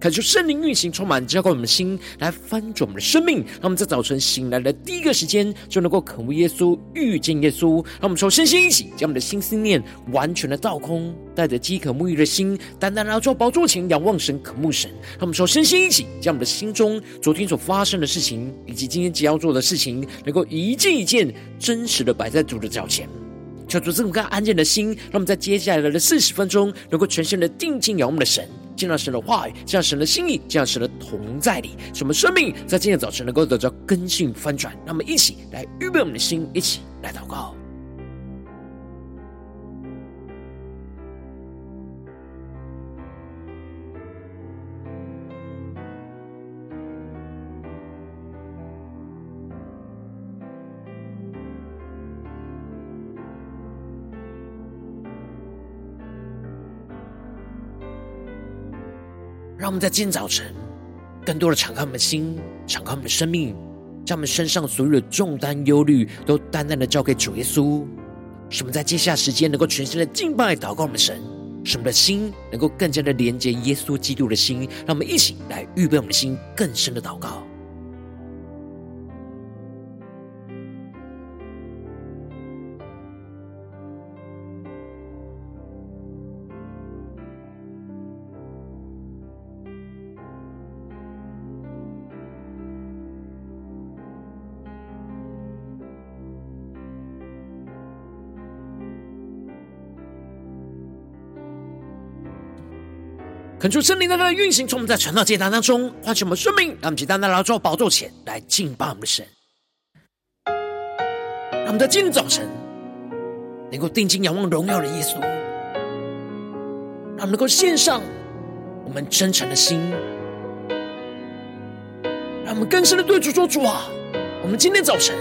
恳求圣灵运行，充满浇灌我们的心，来翻转我们的生命。让我们在早晨醒来的第一个时间，就能够渴慕耶稣，遇见耶稣。让我们从身心一起，将我们的心思念完全的倒空，带着饥渴沐浴的心，单单来到宝座前仰望神，渴慕神。让我们从身心一起，将我们的心中昨天所发生的事情，以及今天即将要做的事情，能够一件一件真实的摆在主的脚前。求主赐我们安静的心，让我们在接下来的四十分钟，能够全心的定睛仰望我们的神，见到神的话语，见到神的心意，见到神的同在里，使我们生命在今天早晨能够得到更新翻转。让我们一起来预备我们的心，一起来祷告。让我们在今天早晨，更多的敞开我们的心，敞开我们的生命，将我们身上所有的重担、忧虑，都淡淡的交给主耶稣。使我们在接下来时间，能够全心的敬拜、祷告我们的神，使我们的心能够更加的连接耶稣基督的心。让我们一起来预备我们的心，更深的祷告。恳求圣灵的运行，从我们在传道阶段当中唤醒我们生命，让我们单单来到宝座前来敬拜我们的神。让我们在今天早晨能够定睛仰望荣耀的耶稣，让我们能够献上我们真诚的心，让我们更深的对主说：“主啊，我们今天早晨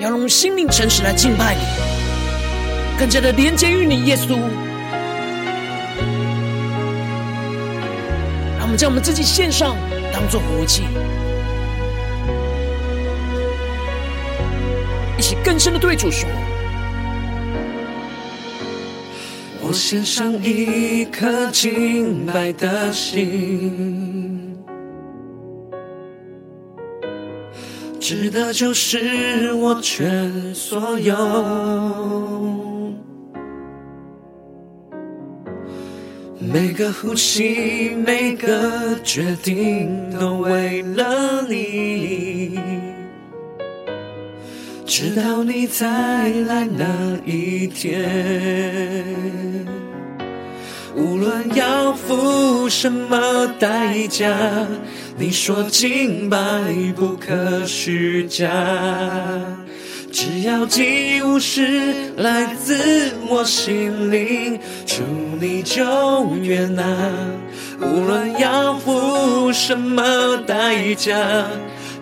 要用心灵诚实来敬拜你，更加的连接于你，耶稣。”们将我们自己献上，当作活祭，一起更深的对主说：“我献上一颗敬拜的心，值得就是我全所有。”每个呼吸，每个决定，都为了你。直到你再来那一天，无论要付什么代价，你说敬拜不可虚假。只要祭物是来自我心灵，祝你就悦纳。无论要付什么代价，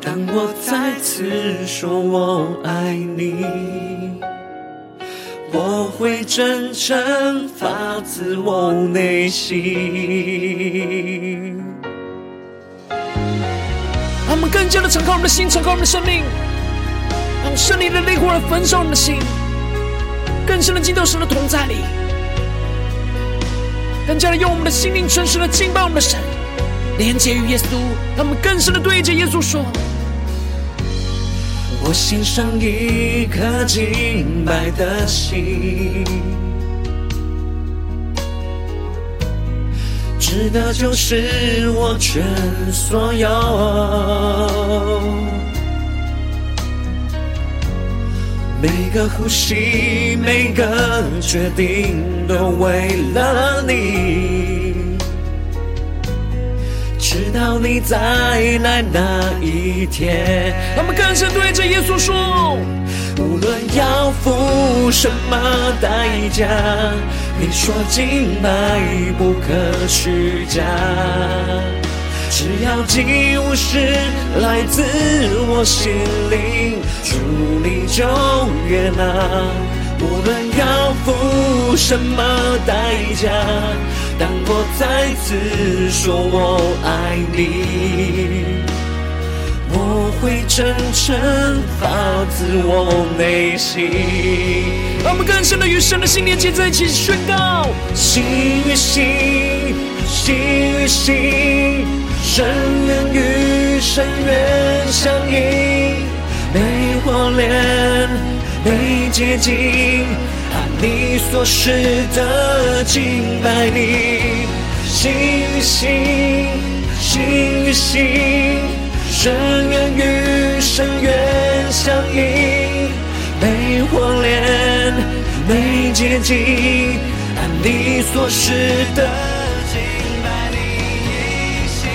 当我再次说我爱你，我会真诚发自我内心。让我们更加的敞开我们的心，敞开我们的生命。让圣灵的烈火来焚烧我们的心，更深的进到神的同在里，更加的用我们的心灵诚实的敬拜我们的神，连接于耶稣，让我们更深的对着耶稣说：我献上一颗敬拜的心，值得就是我全所有。每个呼吸，每个决定，都为了你。直到你再来那一天，他们更深对着耶稣说：无论要付什么代价，你说敬拜不可虚假。只要祭物是来自我心灵，祝你就悦纳。无论要付什么代价，当我再次说我爱你，我会真诚发自我内心。让我们更深的与神的心连接在一起，宣告：心与心，心与心，深渊与深渊相映，被火炼，被洁净。你所示的敬拜你，心与心，心与心，深渊与深渊相映，被火炼，被洁净，按你所示的敬拜你，心，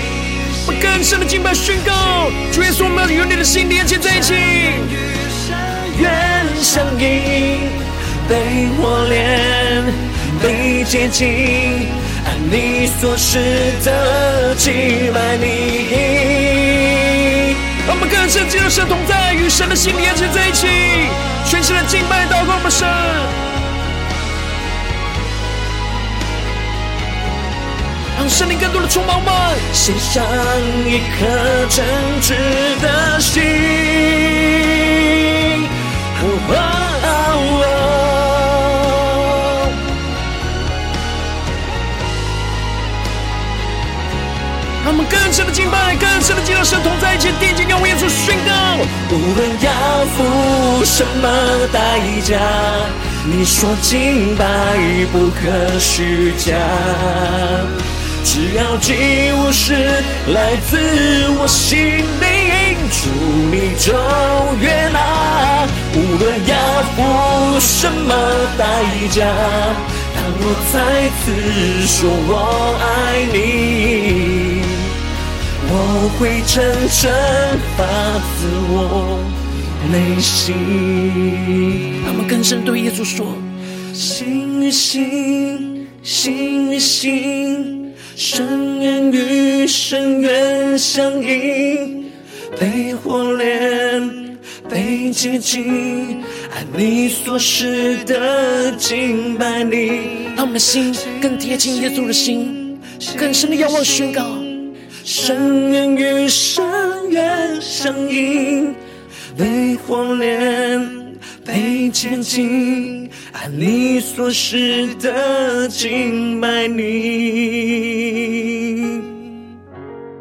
我更深的敬拜宣告，主耶稣，我们要与你的心连接在一起，深渊相映。被火炼，被洁净，按你所示的敬拜你。让我们更深进入神同在，与神的心连接在一起，全新的敬拜祷告我们神，让圣灵更多的充满我们，献上一颗真挚的心。哦哦更深的敬拜，更深的敬拜，神同在一起，定睛仰望耶稣，宣告：无论要付什么代价，你说敬拜不可虚假。只要祭物是来自我心灵，主你就悦纳。无论要付什么代价，当我再次说我爱你。我会真正发自我内心。让我们更深对耶稣说：心与心，心与心，深渊与深渊相映，被火炼，被洁净，按你所示的敬拜你。让我们的心更贴近耶稣的心，更深的仰望宣告。深渊与深渊相映，被火炼，被洁净，按你所示的敬拜你。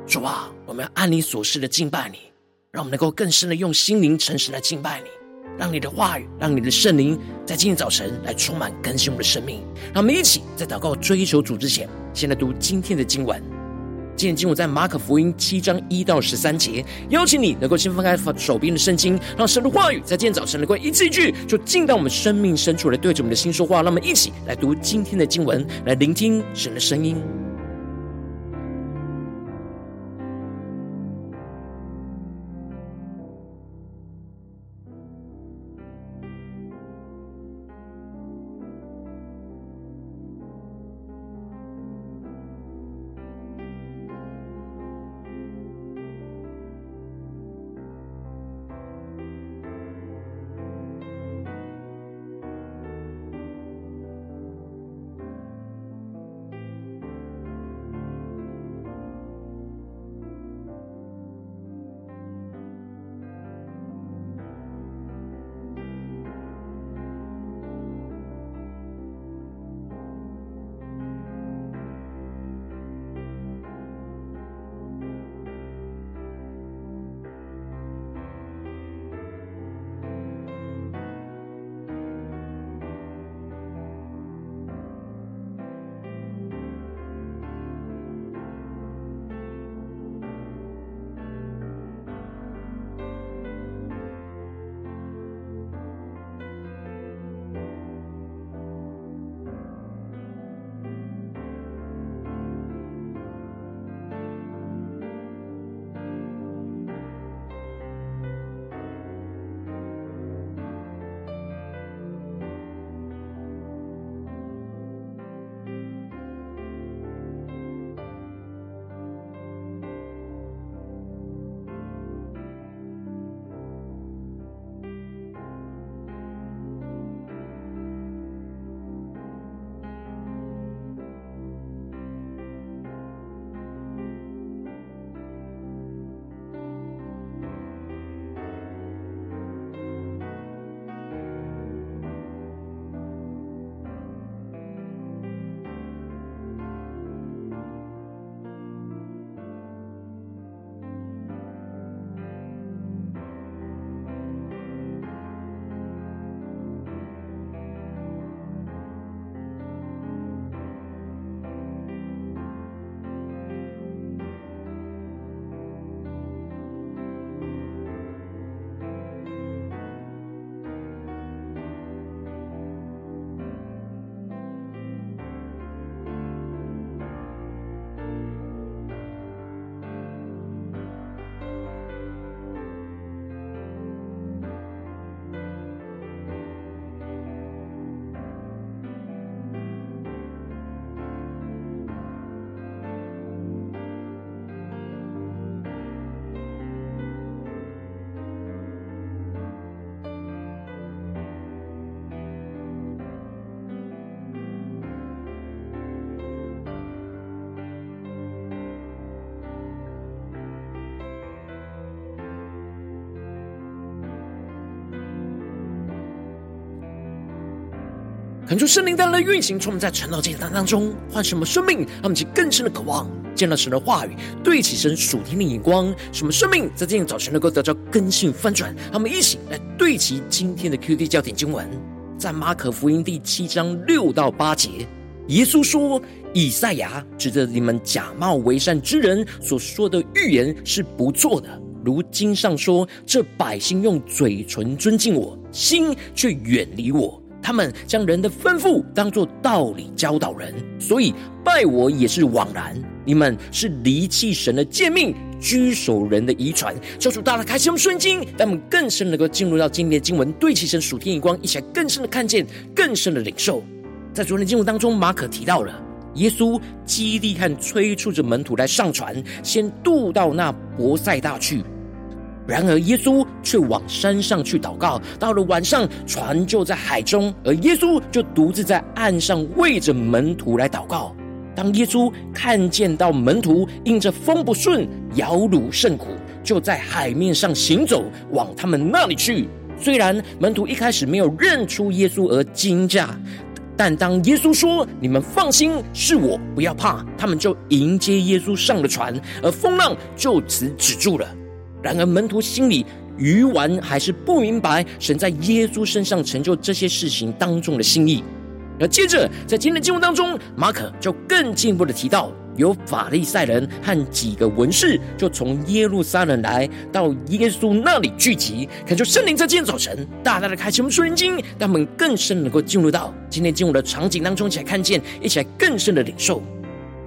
主啊，我们要按你所示的敬拜你，让我们能够更深的用心灵诚实来敬拜你，让你的话语，让你的圣灵在今天早晨来充满更新我们的生命。让我们一起在祷告追求主之前，先来读今天的经文。今天经文在马可福音七章一到十三节，邀请你能够先翻开手边的圣经，让神的话语在今天早晨能够一字一句，就进到我们生命深处来，对着我们的心说话。让我们一起来读今天的经文，来聆听神的声音。恳求圣灵带来的运行，充满在晨祷祭坛当中，唤什么生命，让我们起更深的渴望，见到神的话语，对齐神属天的眼光，什么生命在今天早晨能够得到更新翻转。让我们一起来对齐今天的 QD 焦点经文，在马可福音第七章六到八节，耶稣说：“以赛亚指着你们假冒为善之人所说的预言是不错的，如经上说：这百姓用嘴唇尊敬我，心却远离我。”他们将人的吩咐当作道理教导人，所以拜我也是枉然。你们是离弃神的诫命，居守人的遗传。求主大大开启我们经，让我们更深能够进入到今天的经文，对齐神属天眼光，一起来更深的看见，更深的领受。在昨天的经文当中，马可提到了耶稣激励和催促着门徒来上船，先渡到那伯赛大去。然而，耶稣却往山上去祷告。到了晚上，船就在海中，而耶稣就独自在岸上为着门徒来祷告。当耶稣看见到门徒因着风不顺，摇橹甚苦，就在海面上行走，往他们那里去。虽然门徒一开始没有认出耶稣而惊讶，但当耶稣说：“你们放心，是我，不要怕。”他们就迎接耶稣上了船，而风浪就此止住了。然而，门徒心里愚顽，还是不明白神在耶稣身上成就这些事情当中的心意。而接着，在今天的经文当中，马可就更进一步的提到，有法利赛人和几个文士，就从耶路撒冷来到耶稣那里聚集，恳求圣灵在今天早晨大大的开启我们属灵经，让我们更深能够进入到今天经文的场景当中，一起来看见，一起来更深的领受。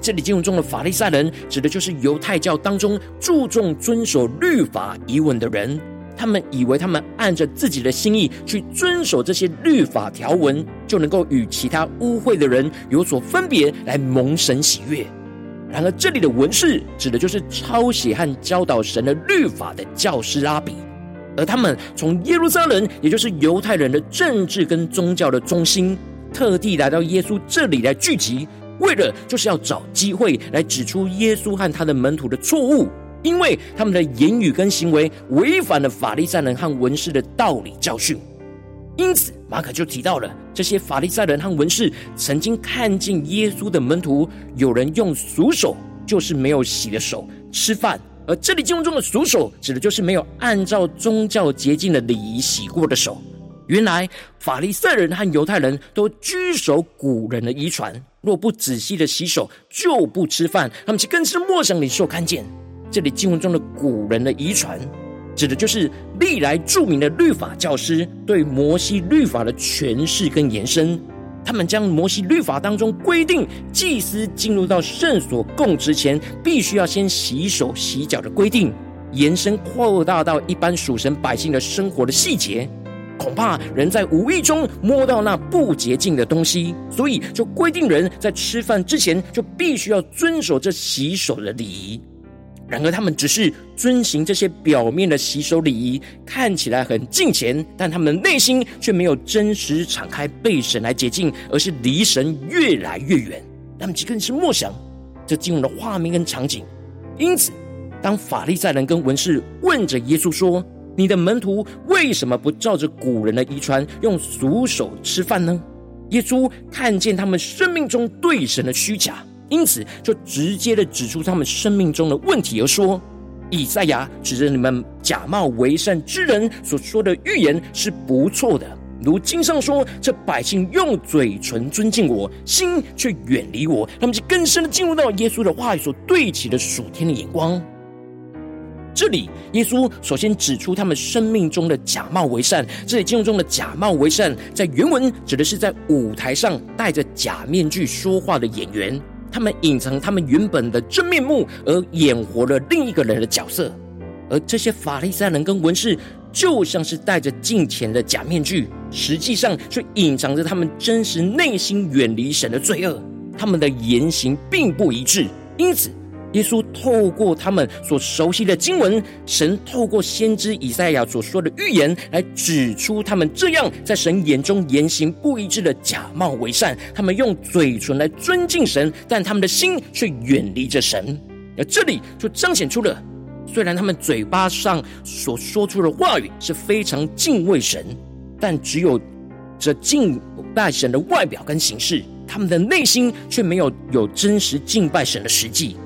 这里经文中的法利赛人，指的就是犹太教当中注重遵守律法仪文的人。他们以为他们按着自己的心意去遵守这些律法条文，就能够与其他污秽的人有所分别，来蒙神喜悦。然而，这里的文士指的就是抄写和教导神的律法的教师拉比，而他们从耶路撒冷，也就是犹太人的政治跟宗教的中心，特地来到耶稣这里来聚集。为了就是要找机会来指出耶稣和他的门徒的错误，因为他们的言语跟行为违反了法利赛人和文士的道理教训。因此，马可就提到了这些法利赛人和文士曾经看见耶稣的门徒有人用俗手，就是没有洗的手吃饭，而这里经文中的俗手指的就是没有按照宗教洁净的礼仪洗过的手。原来法利赛人和犹太人都居守古人的遗传。若不仔细的洗手，就不吃饭。他们其更是默想领受看见，这里经文中的古人的遗传，指的就是历来著名的律法教师对摩西律法的诠释跟延伸。他们将摩西律法当中规定祭司进入到圣所供职前，必须要先洗手洗脚的规定，延伸扩大到一般属神百姓的生活的细节。恐怕人在无意中摸到那不洁净的东西，所以就规定人在吃饭之前就必须要遵守这洗手的礼仪。然而，他们只是遵行这些表面的洗手礼仪，看起来很敬虔，但他们内心却没有真实敞开被神来洁净，而是离神越来越远。他们更是默想这进入的画面跟场景。因此，当法利赛人跟文士问着耶稣说，你的门徒为什么不照着古人的遗传用俗手吃饭呢？耶稣看见他们生命中对神的虚假，因此就直接的指出他们生命中的问题，而说：以赛亚指着你们假冒为善之人所说的预言是不错的，如经上说：这百姓用嘴唇尊敬我，心却远离我。他们就更深的进入到耶稣的话语所对齐的属天的眼光。这里，耶稣首先指出他们生命中的假冒为善。这里经文中的假冒为善，在原文指的是在舞台上戴着假面具说话的演员，他们隐藏他们原本的真面目，而演活了另一个人的角色。而这些法利赛人跟文士，就像是戴着敬虔的假面具，实际上却隐藏着他们真实内心远离神的罪恶。他们的言行并不一致，因此。耶稣透过他们所熟悉的经文，神透过先知以赛亚所说的预言，来指出他们这样在神眼中言行不一致的假冒为善。他们用嘴唇来尊敬神，但他们的心却远离着神。而这里就彰显出了，虽然他们嘴巴上所说出的话语是非常敬畏神，但只有这敬拜神的外表跟形式，他们的内心却没有有真实敬拜神的实际。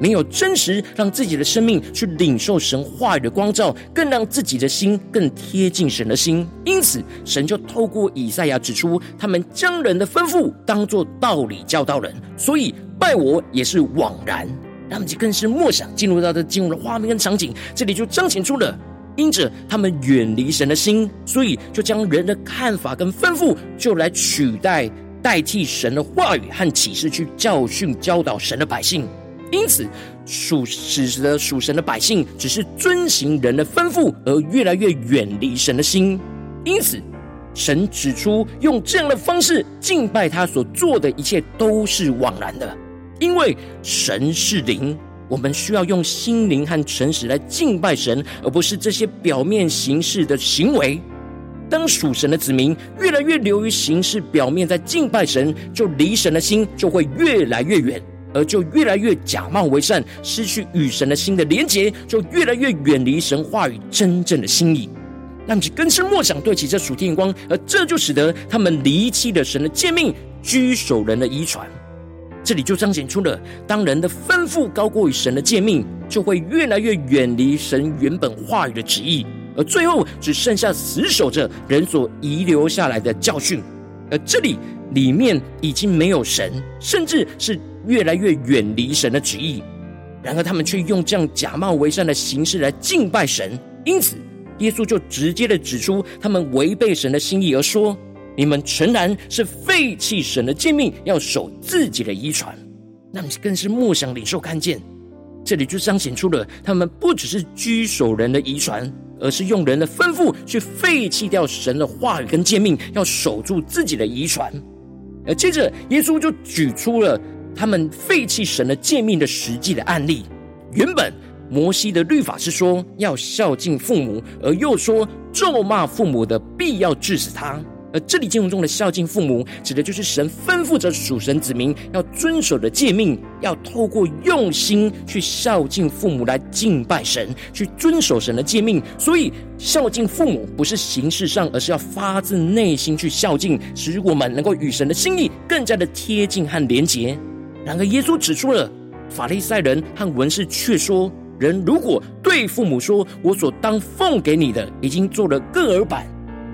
没有真实让自己的生命去领受神话语的光照，更让自己的心更贴近神的心。因此，神就透过以赛亚指出，他们将人的吩咐当作道理教导人，所以拜我也是枉然。他们就更是默想进入到的进入的画面跟场景，这里就彰显出了，因着他们远离神的心，所以就将人的看法跟吩咐，就来取代代替神的话语和启示，去教训教导神的百姓。因此，属使得属神的百姓只是遵行人的吩咐，而越来越远离神的心。因此，神指出，用这样的方式敬拜他所做的一切都是枉然的，因为神是灵，我们需要用心灵和诚实来敬拜神，而不是这些表面形式的行为。当属神的子民越来越流于形式表面，在敬拜神，就离神的心就会越来越远。而就越来越假冒为善，失去与神的心的连结，就越来越远离神话语真正的心意。让其更深默想对齐这属天光，而这就使得他们离弃了神的诫命，居守人的遗传。这里就彰显出了，当人的吩咐高过于神的诫命，就会越来越远离神原本话语的旨意，而最后只剩下死守着人所遗留下来的教训。而这里里面已经没有神，甚至是。越来越远离神的旨意，然而他们却用这样假冒为善的形式来敬拜神，因此耶稣就直接的指出他们违背神的心意，而说：“你们诚然是废弃神的诫命，要守自己的遗传。”那更是莫想领受看见，这里就彰显出了他们不只是居守人的遗传，而是用人的吩咐去废弃掉神的话语跟诫命，要守住自己的遗传。而接着耶稣就举出了。他们废弃神的诫命的实际的案例，原本摩西的律法是说要孝敬父母，而又说咒骂父母的必要治死他。而这里经文中的孝敬父母，指的就是神吩咐着属神子民要遵守的诫命，要透过用心去孝敬父母来敬拜神，去遵守神的诫命。所以孝敬父母不是形式上，而是要发自内心去孝敬，使我们能够与神的心意更加的贴近和连结。然而，耶稣指出了法利赛人和文士却说：人如果对父母说：“我所当奉给你的已经做了各耳板”，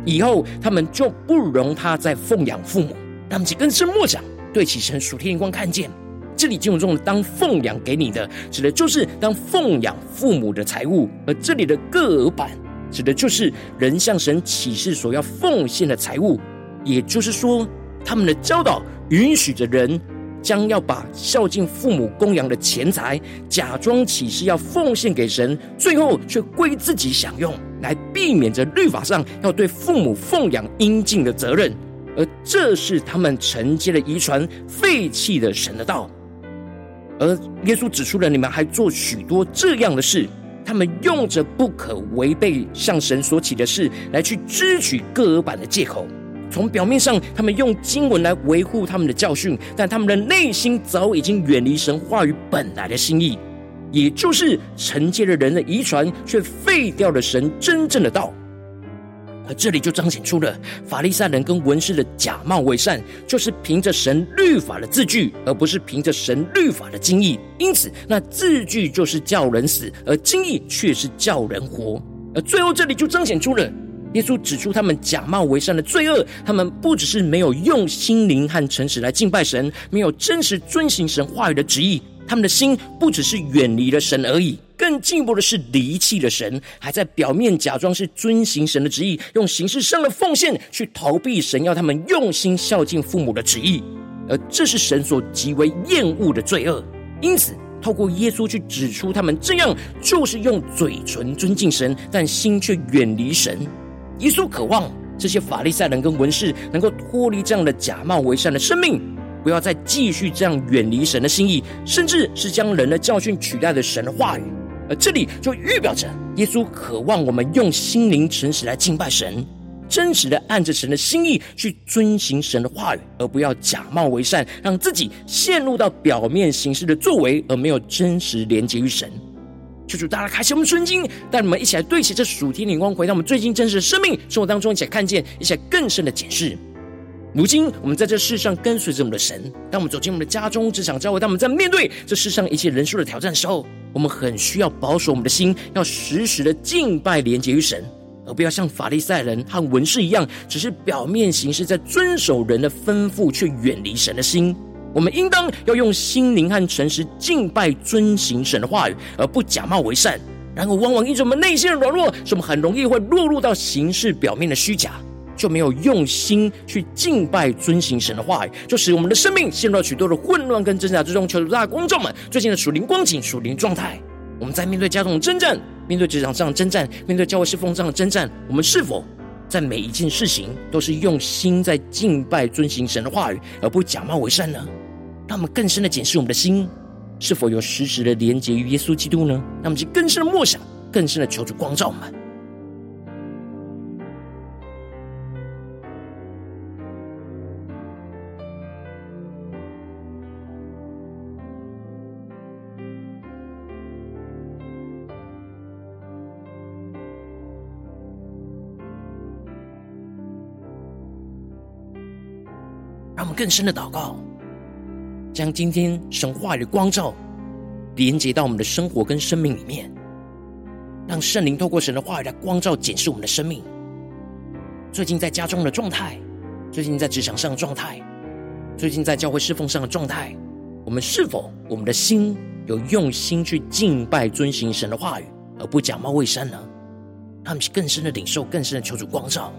以后他们就不容他再奉养父母。他们就更深默想，对齐神属天眼光看见，这里经文中的“当奉养给你的”，指的就是当奉养父母的财物；而这里的各耳板，指的就是人向神启示所要奉献的财物。也就是说，他们的教导允许着人。将要把孝敬父母供养的钱财，假装启示要奉献给神，最后却归自己享用，来避免着律法上要对父母奉养应尽的责任。而这是他们承接了遗传，废弃的神的道。而耶稣指出了，你们还做许多这样的事，他们用着不可违背向神所起的事，来去支取各耳板的借口。从表面上，他们用经文来维护他们的教训，但他们的内心早已经远离神话语本来的心意，也就是承接了人的遗传，却废掉了神真正的道。而这里就彰显出了法利赛人跟文士的假冒伪善，就是凭着神律法的字句，而不是凭着神律法的经意。因此，那字句就是叫人死，而经意却是叫人活。而最后，这里就彰显出了。耶稣指出他们假冒为善的罪恶，他们不只是没有用心灵和诚实来敬拜神，没有真实遵行神话语的旨意，他们的心不只是远离了神而已，更进一步的是离弃了神，还在表面假装是遵行神的旨意，用形式上的奉献去逃避神要他们用心孝敬父母的旨意，而这是神所极为厌恶的罪恶。因此，透过耶稣去指出他们这样就是用嘴唇尊敬神，但心却远离神。耶稣渴望这些法利赛人跟文士能够脱离这样的假冒为善的生命，不要再继续这样远离神的心意，甚至是将人的教训取代了神的话语。而这里就预表着耶稣渴望我们用心灵诚实来敬拜神，真实的按着神的心意去遵行神的话语，而不要假冒为善，让自己陷入到表面形式的作为，而没有真实连接于神。求主大家开启我们顺经，带你们一起来对齐这属天灵光，回到我们最近真实的生命生活当中，一起来看见，一起来更深的解释。如今我们在这世上跟随着我们的神，当我们走进我们的家中、职场、教会，当我们在面对这世上一切人数的挑战时候，我们很需要保守我们的心，要时时的敬拜连结于神，而不要像法利赛人和文士一样，只是表面形式，在遵守人的吩咐，却远离神的心。我们应当要用心灵和诚实敬拜、遵行神的话语，而不假冒为善。然而，往往因着我们内心的软弱，使我们很容易会落入到形式表面的虚假，就没有用心去敬拜、遵行神的话语，就使我们的生命陷入了许多的混乱跟挣扎之中。求主大家观众们最近的属灵光景、属灵状态，我们在面对家中的征战、面对职场上的征战、面对教会侍奉上的征战，我们是否在每一件事情都是用心在敬拜、遵行神的话语，而不假冒为善呢？让我们更深的检视我们的心，是否有实质的连结于耶稣基督呢？让我们去更深的默想，更深的求主光照我们。更深的祷告，将今天神话语的光照连接到我们的生活跟生命里面，让圣灵透过神的话语来光照检视我们的生命。最近在家中的状态，最近在职场上的状态，最近在教会侍奉上的状态，我们是否我们的心有用心去敬拜、遵行神的话语，而不假冒伪善呢？让我们更深的领受，更深的求主光照。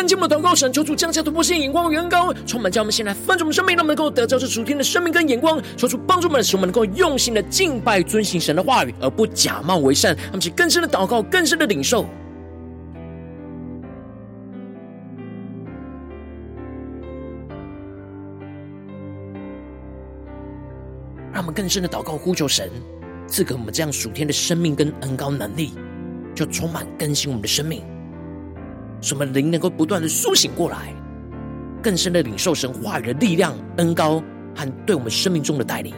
我们正在跟进我们的祷告，神求主降下突破性眼光与恩膏，充满将我们先来翻转我们生命，让我们能够得着这属天的生命跟眼光。求主帮助我们，使我们能够用心的敬拜、遵行神的话语，而不假冒为善。让我们去更深的祷告，更深的领受。让我们更深的祷告，呼求神赐给我们这样属天的生命跟恩膏能力，就充满更新我们的生命。什么灵能够不断的苏醒过来，更深的领受神话语的力量、恩高和对我们生命中的带领。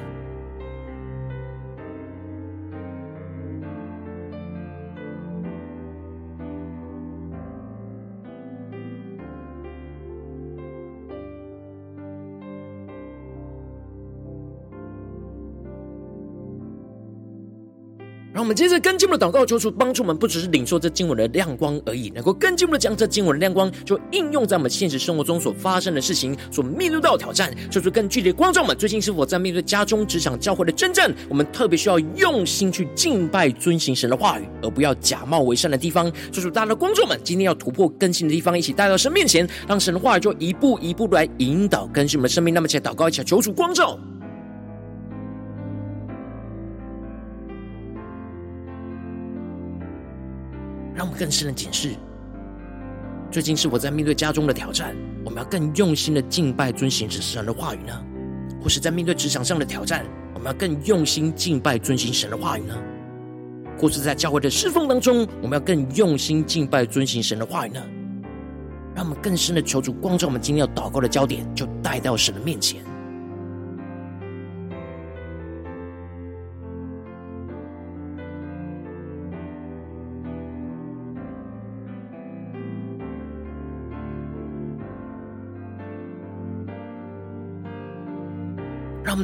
我们接着跟进我们的祷告，求主帮助我们，不只是领受这经文的亮光而已，能够更进一步的将这经文的亮光，就应用在我们现实生活中所发生的事情，所面对到的挑战。求主更具体的光照们，最近是否在面对家中、职场、教会的征战？我们特别需要用心去敬拜、遵行神的话语，而不要假冒为善的地方。求主大家的光照们，今天要突破更新的地方，一起带到神面前，让神的话语就一步一步来引导更新我们的生命。那么，起来祷告，一起来求主光照。让我们更深的警示，最近是我在面对家中的挑战，我们要更用心的敬拜、遵行神的话语呢？或是在面对职场上的挑战，我们要更用心敬拜、遵行神的话语呢？或是在教会的侍奉当中，我们要更用心敬拜、遵行神的话语呢？让我们更深的求主光照我们今天要祷告的焦点，就带到神的面前。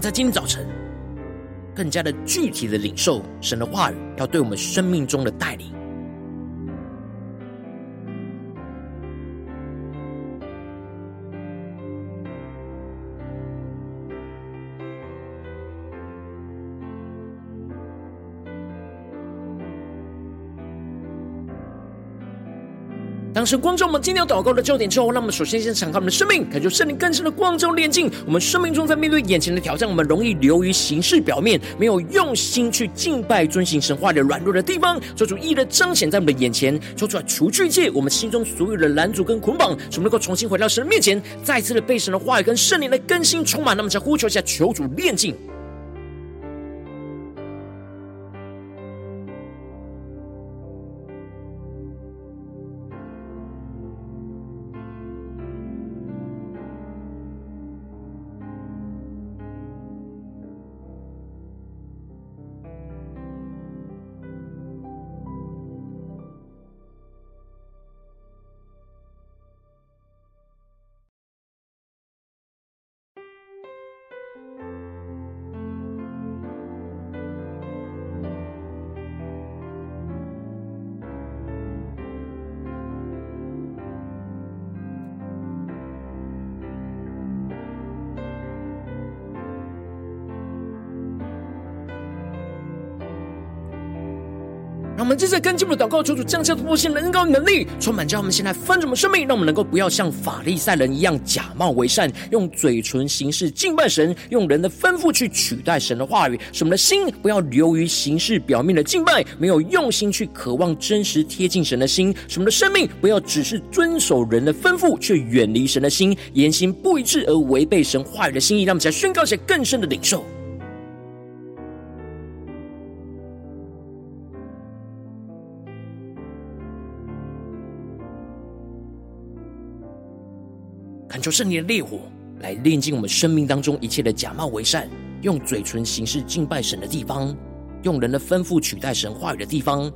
在今天早晨更加的具体的领受神的话语，要对我们生命中的带领。当时光照我们今天祷告的焦点之后，那么首先先敞开我们的生命，感受圣灵更深的光照炼净。我们生命中在面对眼前的挑战，我们容易流于形式表面，没有用心去敬拜、遵行神话的软弱的地方，求主一一的彰显在我们的眼前，求主来除去一切我们心中所有的拦阻跟捆绑，使我们能够重新回到神的面前，再次的被神的话语跟圣灵的更新充满。那么，在呼求下，求主炼净。我们接着跟进我们的祷告，求主降下突破性能高能力，充满将我们现在分盛的生命，让我们能够不要像法利赛人一样假冒为善，用嘴唇行事敬拜神，用人的吩咐去取代神的话语。使我们的心不要流于形式表面的敬拜，没有用心去渴望真实贴近神的心。使我们的生命不要只是遵守人的吩咐，却远离神的心，言行不一致而违背神话语的心意。让我们再宣告一些更深的领受。求圣灵的烈火来炼净我们生命当中一切的假冒为善，用嘴唇行事敬拜神的地方，用人的吩咐取代神话语的地方，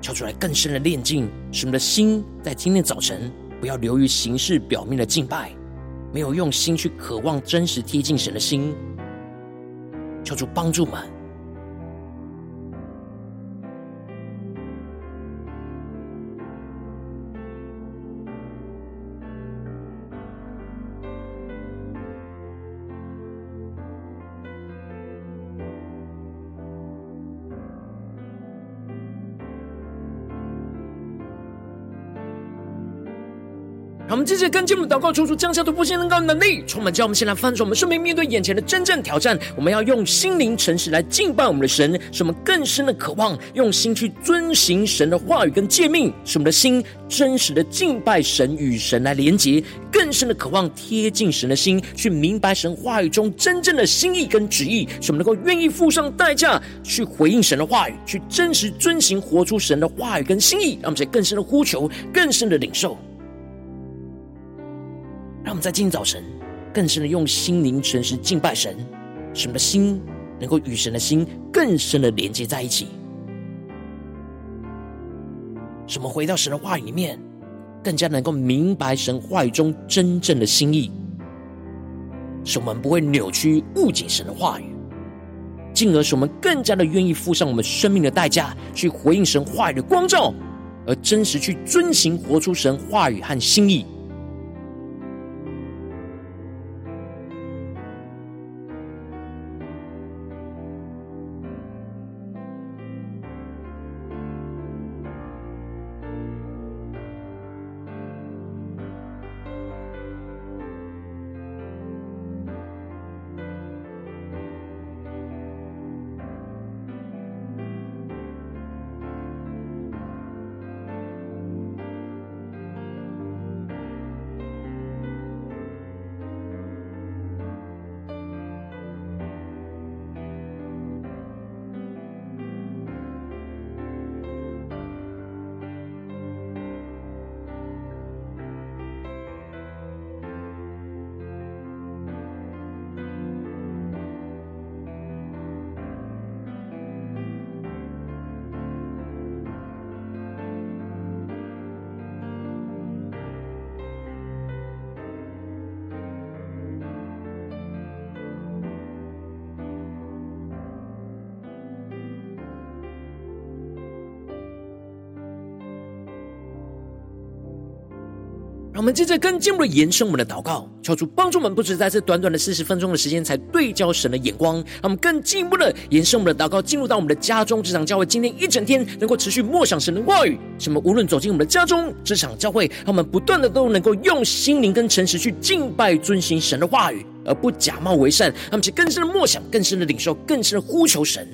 求出来更深的炼净，使我们的心在今天早晨不要流于形式表面的敬拜，没有用心去渴望真实贴近神的心，求主帮助们。让我们继续跟进我们祷告，求主降下突破性能高能力，充满叫我们先来翻转我们生命，面对眼前的真正挑战。我们要用心灵诚实来敬拜我们的神，使我们更深的渴望用心去遵行神的话语跟诫命，使我们的心真实的敬拜神，与神来连结，更深的渴望贴近神的心，去明白神话语中真正的心意跟旨意，使我们能够愿意付上代价去回应神的话语，去真实遵行活出神的话语跟心意。让我们在更深的呼求，更深的领受。让我们在今天早晨更深的用心灵诚实敬拜神，使我们的心能够与神的心更深的连接在一起。使我们回到神的话语里面，更加能够明白神话语中真正的心意，使我们不会扭曲误解神的话语，进而使我们更加的愿意付上我们生命的代价，去回应神话语的光照，而真实去遵行活出神话语和心意。让我们接着更进一步的延伸我们的祷告，求主帮助我们，不止在这短短的四十分钟的时间才对焦神的眼光，让我们更进一步的延伸我们的祷告，进入到我们的家中、职场、教会，今天一整天能够持续默想神的话语。什么？无论走进我们的家中、职场、教会，让我们不断的都能够用心灵跟诚实去敬拜、遵行神的话语，而不假冒为善。让我们去更深的默想、更深的领受、更深的呼求神。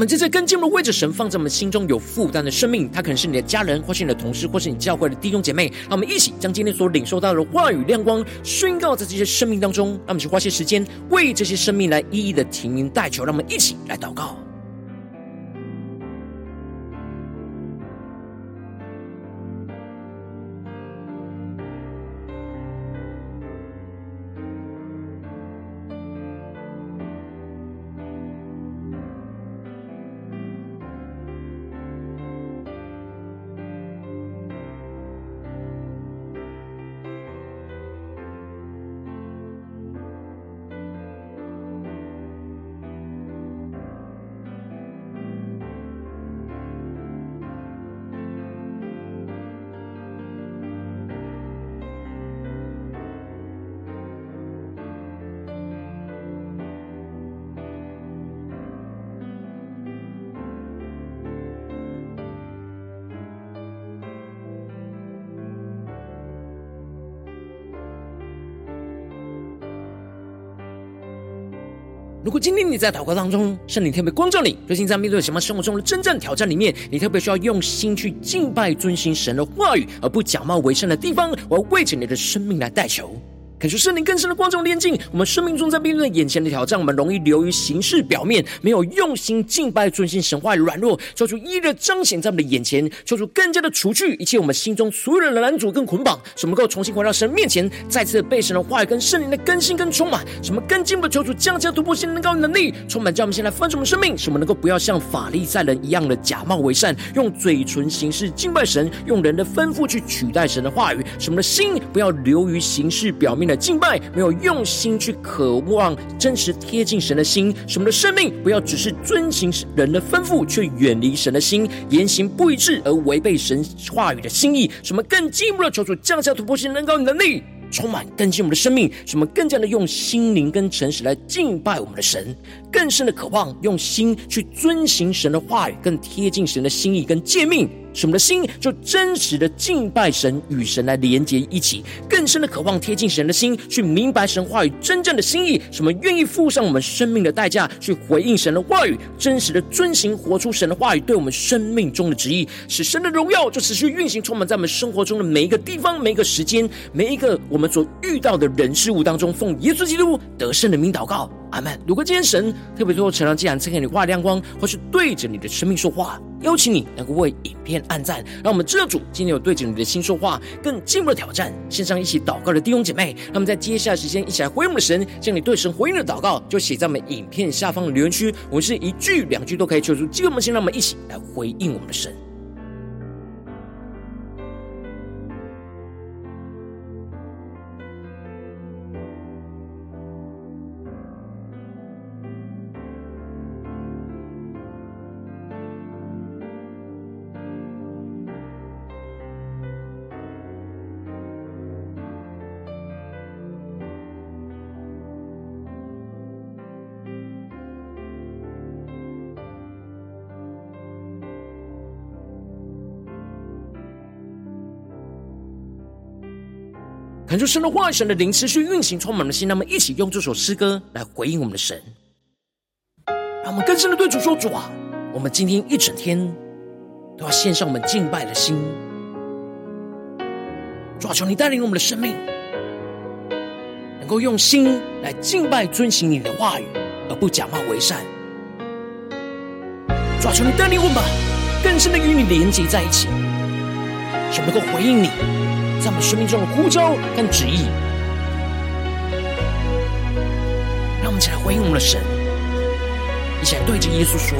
我们在这跟进一步为着神放在我们心中有负担的生命，他可能是你的家人，或是你的同事，或是你教会的弟兄姐妹。让我们一起将今天所领受到的话语亮光宣告在这些生命当中。让我们去花些时间为这些生命来一一的提名代求。让我们一起来祷告。如果今天你在祷告当中，圣灵特别光照你，最近在面对什么生活中的真正挑战里面，你特别需要用心去敬拜、遵行神的话语，而不假冒为善的地方，我要为着你的生命来代求。感受圣灵更深的光照炼净，我们生命中在面对眼前的挑战，我们容易流于形式表面，没有用心敬拜、遵行神话语软弱，求主一的彰显在我们的眼前，求主更加的除去一切我们心中所有的拦阻跟捆绑，使我们能够重新回到神面前，再次被神的话语跟圣灵的更新跟充满，使我们更进一步的求主降下突破性能高能力，充满叫我们先来翻转我们生命，使我们能够不要像法利赛人一样的假冒为善，用嘴唇行事敬拜神，用人的吩咐去取代神的话语，什么的心不要流于形式表面的敬拜，没有。用心去渴望真实贴近神的心，使我们的生命不要只是遵行人的吩咐，却远离神的心，言行不一致而违背神话语的心意。使我们更进一步的求主降下突破性能高能力，充满更新我们的生命，使我们更加的用心灵跟诚实来敬拜我们的神，更深的渴望用心去遵行神的话语，更贴近神的心意跟诫命。使我们的心就真实的敬拜神，与神来连接一起，更深的渴望贴近神的心，去明白神话语真正的心意。什么愿意付上我们生命的代价，去回应神的话语，真实的遵行，活出神的话语对我们生命中的旨意，使神的荣耀就持续运行，充满在我们生活中的每一个地方、每一个时间、每一个我们所遇到的人事物当中。奉耶稣基督得胜的名祷告。阿门。如果今天神特别透过晨祷祭坛赐给你话亮光，或是对着你的生命说话，邀请你能够为影片按赞，让我们知道主今天有对着你的心说话，更进一步的挑战。线上一起祷告的弟兄姐妹，那么在接下来时间一起来回应我们的神，将你对神回应的祷告就写在我们影片下方的留言区，我们是一句两句都可以求助，激动我们先让我们一起来回应我们的神。恳求神的话语、神的灵持续运行，充满了心。那么，一起用这首诗歌来回应我们的神，让我们更深的对主说：“主啊，我们今天一整天都要献上我们敬拜的心。主啊，求你带领我们的生命，能够用心来敬拜、遵行你的话语，而不假冒为善。主啊，求你带领我们，更深的与你连接在一起，使我们能够回应你。”在我们生命中的呼召跟旨意，让我们一起来回应我们的神，一起来对着耶稣说：“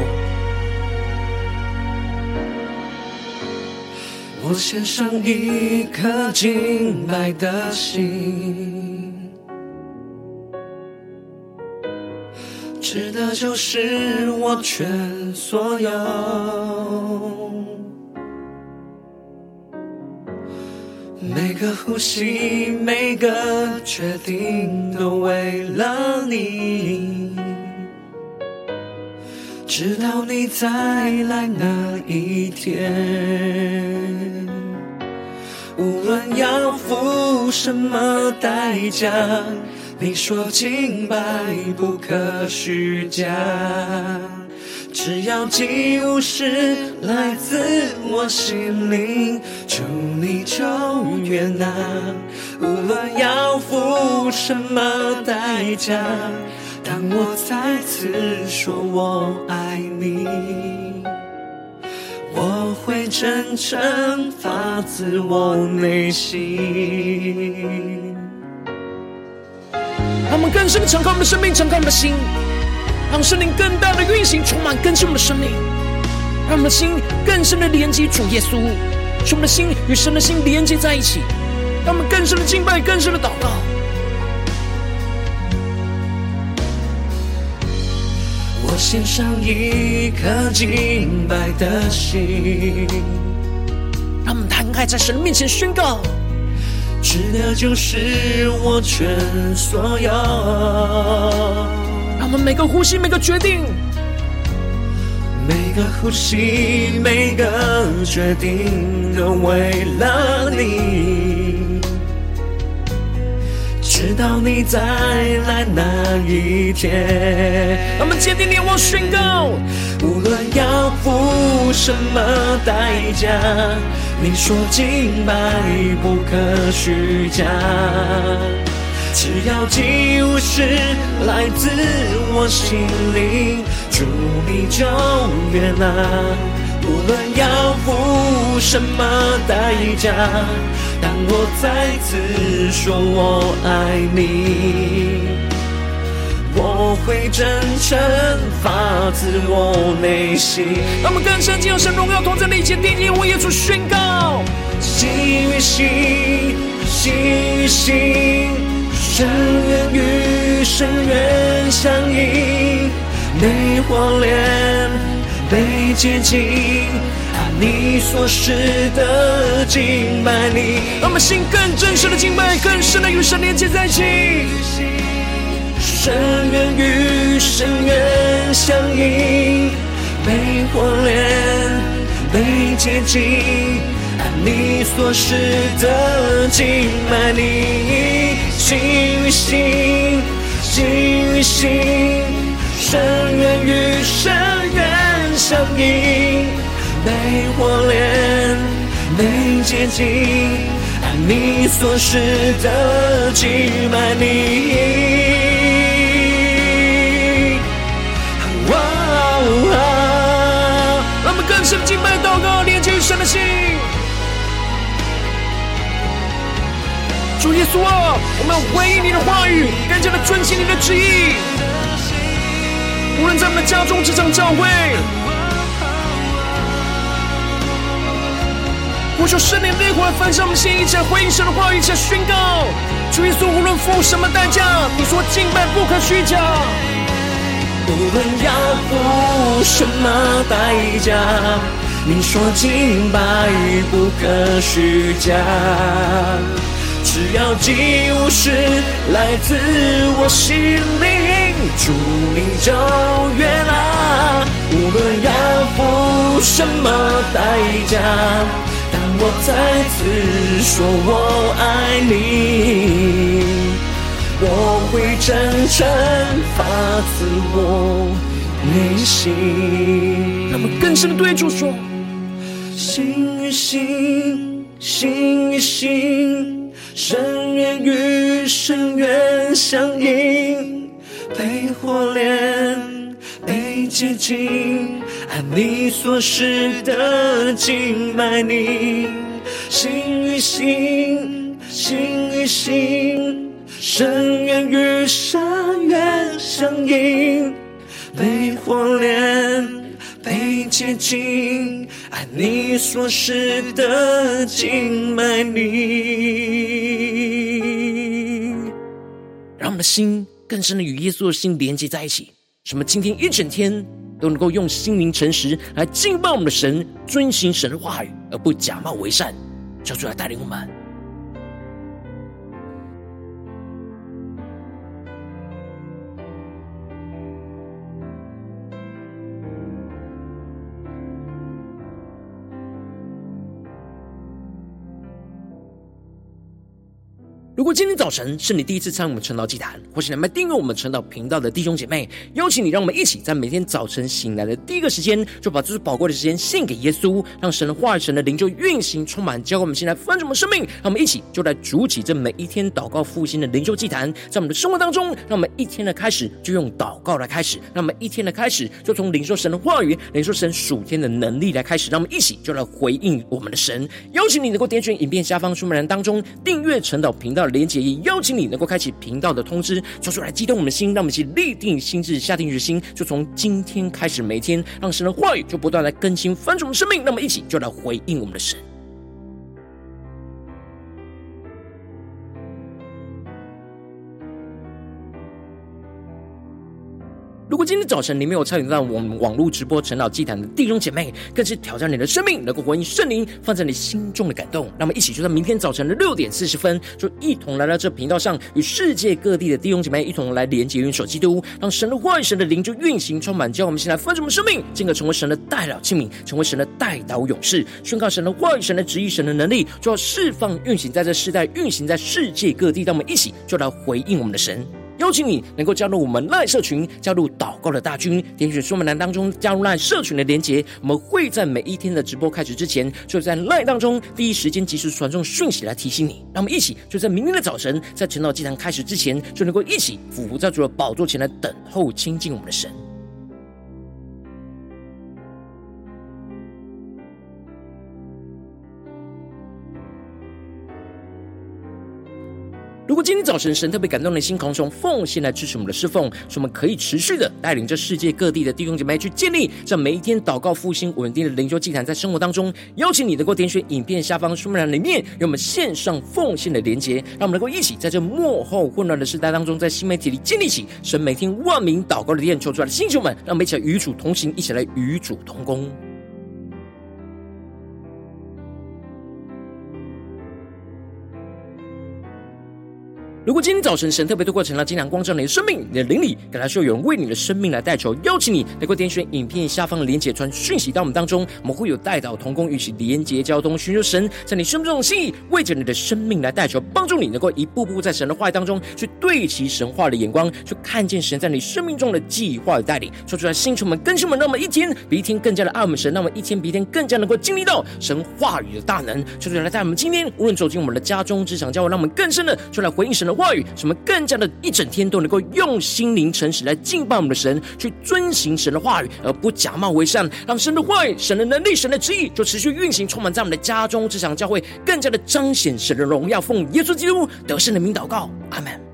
我献上一颗敬拜的心，值得就是我全所有。”每个呼吸，每个决定，都为了你。直到你再来那一天，无论要付什么代价，你说敬拜不可虚假。只要祭物是来自我心灵，求你就悦纳。无论要付什么代价，当我再次说我爱你，我会真诚发自我内心。让我们更深的敞开我们的生命，敞开我们的心。让圣灵更大的运行，充满更新我们的生命，让我们的心更深的连接主耶稣，使我们的心与神的心连接在一起，让我们更深的敬拜，更深的祷告。我献上一颗敬拜的心，让我们摊开在神的面前宣告，值得就是我全所有。我们每个呼吸，每个决定，每个呼吸，每个决定，都为了你。直到你再来那一天，我们坚定地我宣告，无论要付什么代价，你说敬拜不可虚假。只要祭物是来自我心灵，祝你就悦纳。无论要付什么代价，当我再次说我爱你，我会真诚发自我内心。让我们更深进入神荣耀同在的一切定义，我也做宣告：心与心，心与心。深渊与深渊相映，被火炼被接近，按你所示的敬拜你。让我们心更真实的敬拜，更深的与神连接在一起。深渊与深渊相映，被火炼被接近，按你所示的敬拜你。心与心，心与心，深渊与深渊相映，内火炼，内接近，按你所示的敬拜你。哦哦哦，让我们更深敬拜祷告，连接于神的心。主耶稣啊，们回应你的话语，更加的遵行你的旨意。无论在我们的家中、职场、教会，呼求圣灵烈火来焚烧我们心，一起来回应神的话语，一起来宣告。主耶稣，无论付什么代价，你说敬拜不可虚假。无论要付什么代价，你说敬拜不可虚假。只要祭物是来自我心灵，主你就悦纳。无论要付什么代价，当我再次说我爱你，我会真诚发自我内心。那么更深的对主说，心与心，心与心。深渊与深渊相映，被火炼，被接近，按你所示的敬拜你。心与心，心与心，深渊与深渊相映，被火炼，被洁净，爱你所示的静脉里。让我们的心更深的与耶稣的心连接在一起，什么今天一整天都能够用心灵诚实来敬拜我们的神，遵行神的话语，而不假冒为善。求主来带领我们。如果今天早晨是你第一次参与我们晨祷祭坛，或是你们订阅我们晨祷频道的弟兄姐妹，邀请你，让我们一起在每天早晨醒来的第一个时间，就把这宝贵的时间献给耶稣，让神的话语、神的灵就运行充满，教给我们现在丰盛的生命。让我们一起就来主起这每一天祷告复兴的灵修祭坛，在我们的生活当中，让我们一天的开始就用祷告来开始，让我们一天的开始就从领受神的话语、领受神属天的能力来开始，让我们一起就来回应我们的神。邀请你能够点选影片下方说明栏当中订阅晨祷频道。连结，也邀请你能够开启频道的通知，说出来激动我们的心，让我们一起立定心智，下定决心，就从今天开始，每天让神的话语就不断来更新翻转我们生命，那么一起就来回应我们的神。今天早晨你没有参与到我们网络直播晨祷祭坛的弟兄姐妹，更是挑战你的生命，能够回应圣灵放在你心中的感动。那么，一起就在明天早晨的六点四十分，就一同来到这频道上，与世界各地的弟兄姐妹一同来连接、元首基督，让神的话语、神的灵就运行充满，叫我们先来分盛我们生命，进而成为神的代祷器皿，成为神的代祷勇士，宣告神的话语、神的旨意、神的能力，就要释放、运行在这世代，运行在世界各地。让我们一起就来回应我们的神。邀请你能够加入我们赖社群，加入祷告的大军，点选说明栏当中加入赖社群的连结。我们会在每一天的直播开始之前，就在赖当中第一时间及时传送讯息来提醒你。让我们一起就在明天的早晨，在晨祷祭坛开始之前，就能够一起俯伏在主的宝座前来等候亲近我们的神。如果今天早晨神特别感动的心，空中奉献来支持我们的侍奉，使我们可以持续的带领着世界各地的弟兄姐妹去建立这每一天祷告复兴稳定的灵修祭坛，在生活当中，邀请你能够点选影片下方说明栏里面有我们线上奉献的连结，让我们能够一起在这幕后混乱的时代当中，在新媒体里建立起神每天万名祷告的殿，求出来的星球们，让我们一起来与主同行，一起来与主同工。如果今天早晨神特别透过晨祷祭坛光照你的生命，你的灵里感到需要有人为你的生命来代求，邀请你能够点选影片下方的连结传讯息到我们当中，我们会有代祷同工与其连结交通，寻求神在你生命中的心意，为着你的生命来代求，帮助你能够一步步在神的话语当中去对齐神话的眼光，去看见神在你生命中的计划与带领，说出来，星球们、更新们，让我们一天比一天更加的爱我们神，让我们一天比一天更加能够经历到神话语的大能，说出来，在我们今天无论走进我们的家中、职场、教会，让我们更深的就来回应神的话语，什么更加的一整天都能够用心灵诚实来敬拜我们的神，去遵行神的话语，而不假冒为善，让神的话语、神的能力、神的旨意就持续运行，充满在我们的家中、这场、教会，更加的彰显神的荣耀。奉耶稣基督得胜的名祷告，阿门。